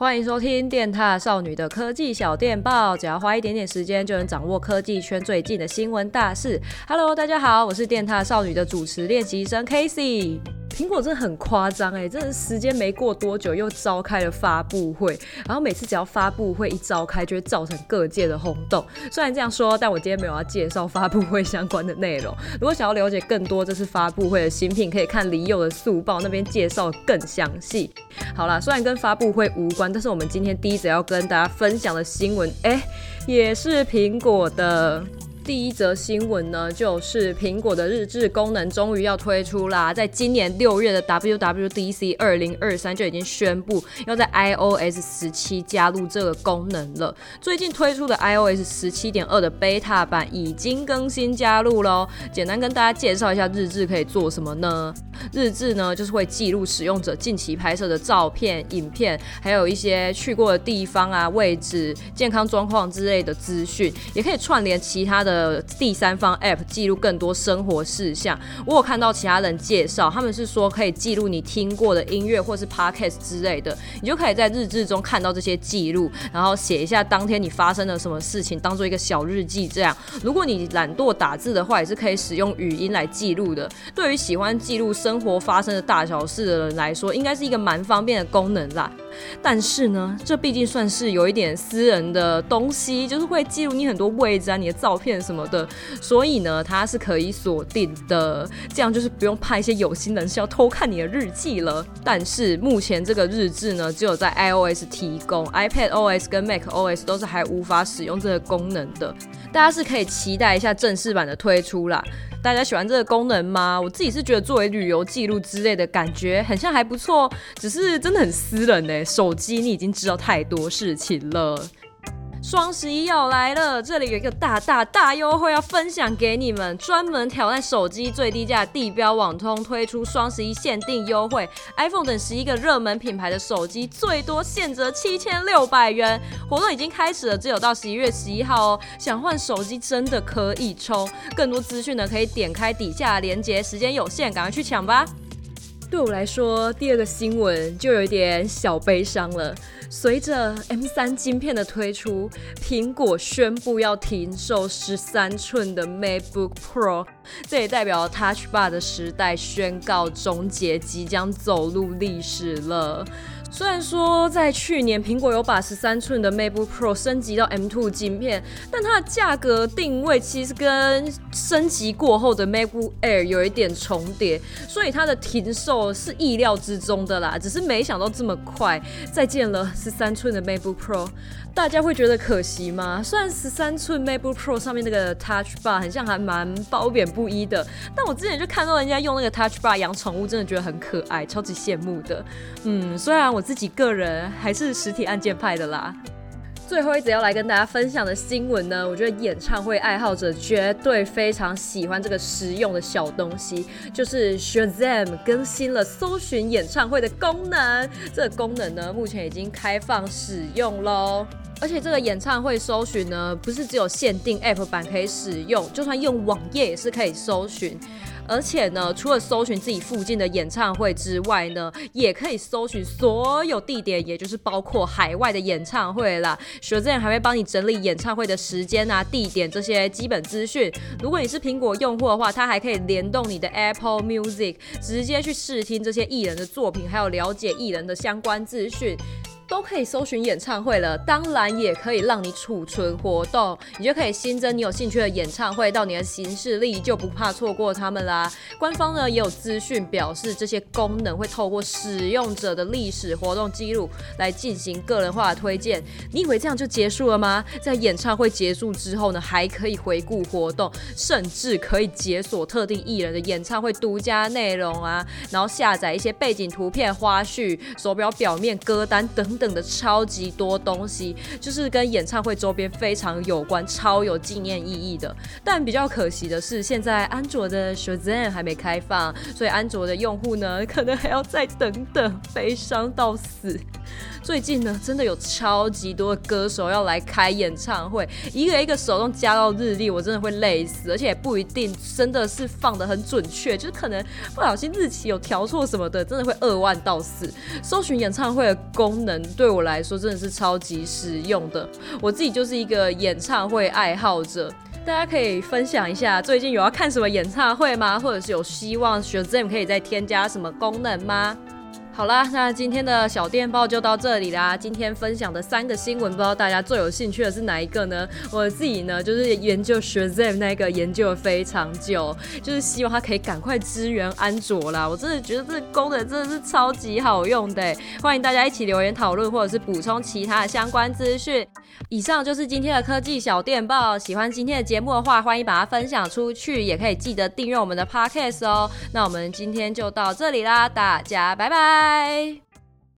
欢迎收听电踏少女的科技小电报，只要花一点点时间就能掌握科技圈最近的新闻大事。Hello，大家好，我是电踏少女的主持练习生 Casey。苹果真的很夸张哎，真的时间没过多久又召开了发布会，然后每次只要发布会一召开，就会造成各界的轰动。虽然这样说，但我今天没有要介绍发布会相关的内容。如果想要了解更多这次发布会的新品，可以看李友的速报，那边介绍更详细。好啦，虽然跟发布会无关，但是我们今天第一则要跟大家分享的新闻，哎、也是苹果的。第一则新闻呢，就是苹果的日志功能终于要推出啦！在今年六月的 WWDC 二零二三就已经宣布要在 iOS 十七加入这个功能了。最近推出的 iOS 十七点二的 Beta 版已经更新加入喽。简单跟大家介绍一下日志可以做什么呢？日志呢，就是会记录使用者近期拍摄的照片、影片，还有一些去过的地方啊、位置、健康状况之类的资讯，也可以串联其他的。呃，第三方 App 记录更多生活事项。我有看到其他人介绍，他们是说可以记录你听过的音乐或是 Podcast 之类的，你就可以在日志中看到这些记录，然后写一下当天你发生了什么事情，当做一个小日记。这样，如果你懒惰打字的话，也是可以使用语音来记录的。对于喜欢记录生活发生的大小事的人来说，应该是一个蛮方便的功能啦。但是呢，这毕竟算是有一点私人的东西，就是会记录你很多位置啊、你的照片什么的，所以呢，它是可以锁定的，这样就是不用怕一些有心人士要偷看你的日记了。但是目前这个日志呢，只有在 iOS 提供，iPadOS 跟 macOS 都是还无法使用这个功能的。大家是可以期待一下正式版的推出啦。大家喜欢这个功能吗？我自己是觉得作为旅游记录之类的感觉，很像还不错，只是真的很私人呢。手机你已经知道太多事情了。双十一要来了，这里有一个大大大优惠要分享给你们，专门挑战手机最低价，地标网通推出双十一限定优惠，iPhone 等十一个热门品牌的手机最多现折七千六百元，活动已经开始了，只有到十一月十一号哦。想换手机真的可以抽，更多资讯呢可以点开底下链接，时间有限，赶快去抢吧。对我来说，第二个新闻就有一点小悲伤了。随着 M 三晶片的推出，苹果宣布要停售十三寸的 MacBook Pro，这也代表 Touch Bar 的时代宣告终结，即将走入历史了。虽然说在去年苹果有把十三寸的 MacBook Pro 升级到 M2 晶片，但它的价格定位其实跟升级过后的 MacBook Air 有一点重叠，所以它的停售是意料之中的啦。只是没想到这么快再见了十三寸的 MacBook Pro。大家会觉得可惜吗？虽然十三寸 MacBook Pro 上面那个 Touch Bar 很像还蛮褒贬不一的，但我之前就看到人家用那个 Touch Bar 养宠物，真的觉得很可爱，超级羡慕的。嗯，虽然我我自己个人还是实体按键派的啦。最后一则要来跟大家分享的新闻呢，我觉得演唱会爱好者绝对非常喜欢这个实用的小东西，就是 Shazam 更新了搜寻演唱会的功能。这个功能呢，目前已经开放使用喽。而且这个演唱会搜寻呢，不是只有限定 App 版可以使用，就算用网页也是可以搜寻。而且呢，除了搜寻自己附近的演唱会之外呢，也可以搜寻所有地点，也就是包括海外的演唱会啦。Shazam 还会帮你整理演唱会的时间啊、地点这些基本资讯。如果你是苹果用户的话，它还可以联动你的 Apple Music，直接去试听这些艺人的作品，还有了解艺人的相关资讯。都可以搜寻演唱会了，当然也可以让你储存活动，你就可以新增你有兴趣的演唱会到你的行事历，就不怕错过他们啦。官方呢也有资讯表示，这些功能会透过使用者的历史活动记录来进行个人化的推荐。你以为这样就结束了吗？在演唱会结束之后呢，还可以回顾活动，甚至可以解锁特定艺人的演唱会独家内容啊，然后下载一些背景图片、花絮、手表表面歌单等。等的超级多东西，就是跟演唱会周边非常有关、超有纪念意义的。但比较可惜的是，现在安卓的 Shazam 还没开放，所以安卓的用户呢，可能还要再等等，悲伤到死。最近呢，真的有超级多歌手要来开演唱会，一个一个手动加到日历，我真的会累死，而且也不一定真的是放得很准确，就是可能不小心日期有调错什么的，真的会二万到四。搜寻演唱会的功能对我来说真的是超级实用的，我自己就是一个演唱会爱好者。大家可以分享一下最近有要看什么演唱会吗？或者是有希望 Shazam 可以再添加什么功能吗？好啦，那今天的小电报就到这里啦。今天分享的三个新闻，不知道大家最有兴趣的是哪一个呢？我自己呢，就是研究 Shazam 那个研究了非常久，就是希望它可以赶快支援安卓啦。我真的觉得这功能真的是超级好用的，欢迎大家一起留言讨论，或者是补充其他的相关资讯。以上就是今天的科技小电报。喜欢今天的节目的话，欢迎把它分享出去，也可以记得订阅我们的 Podcast 哦。那我们今天就到这里啦，大家拜拜拜。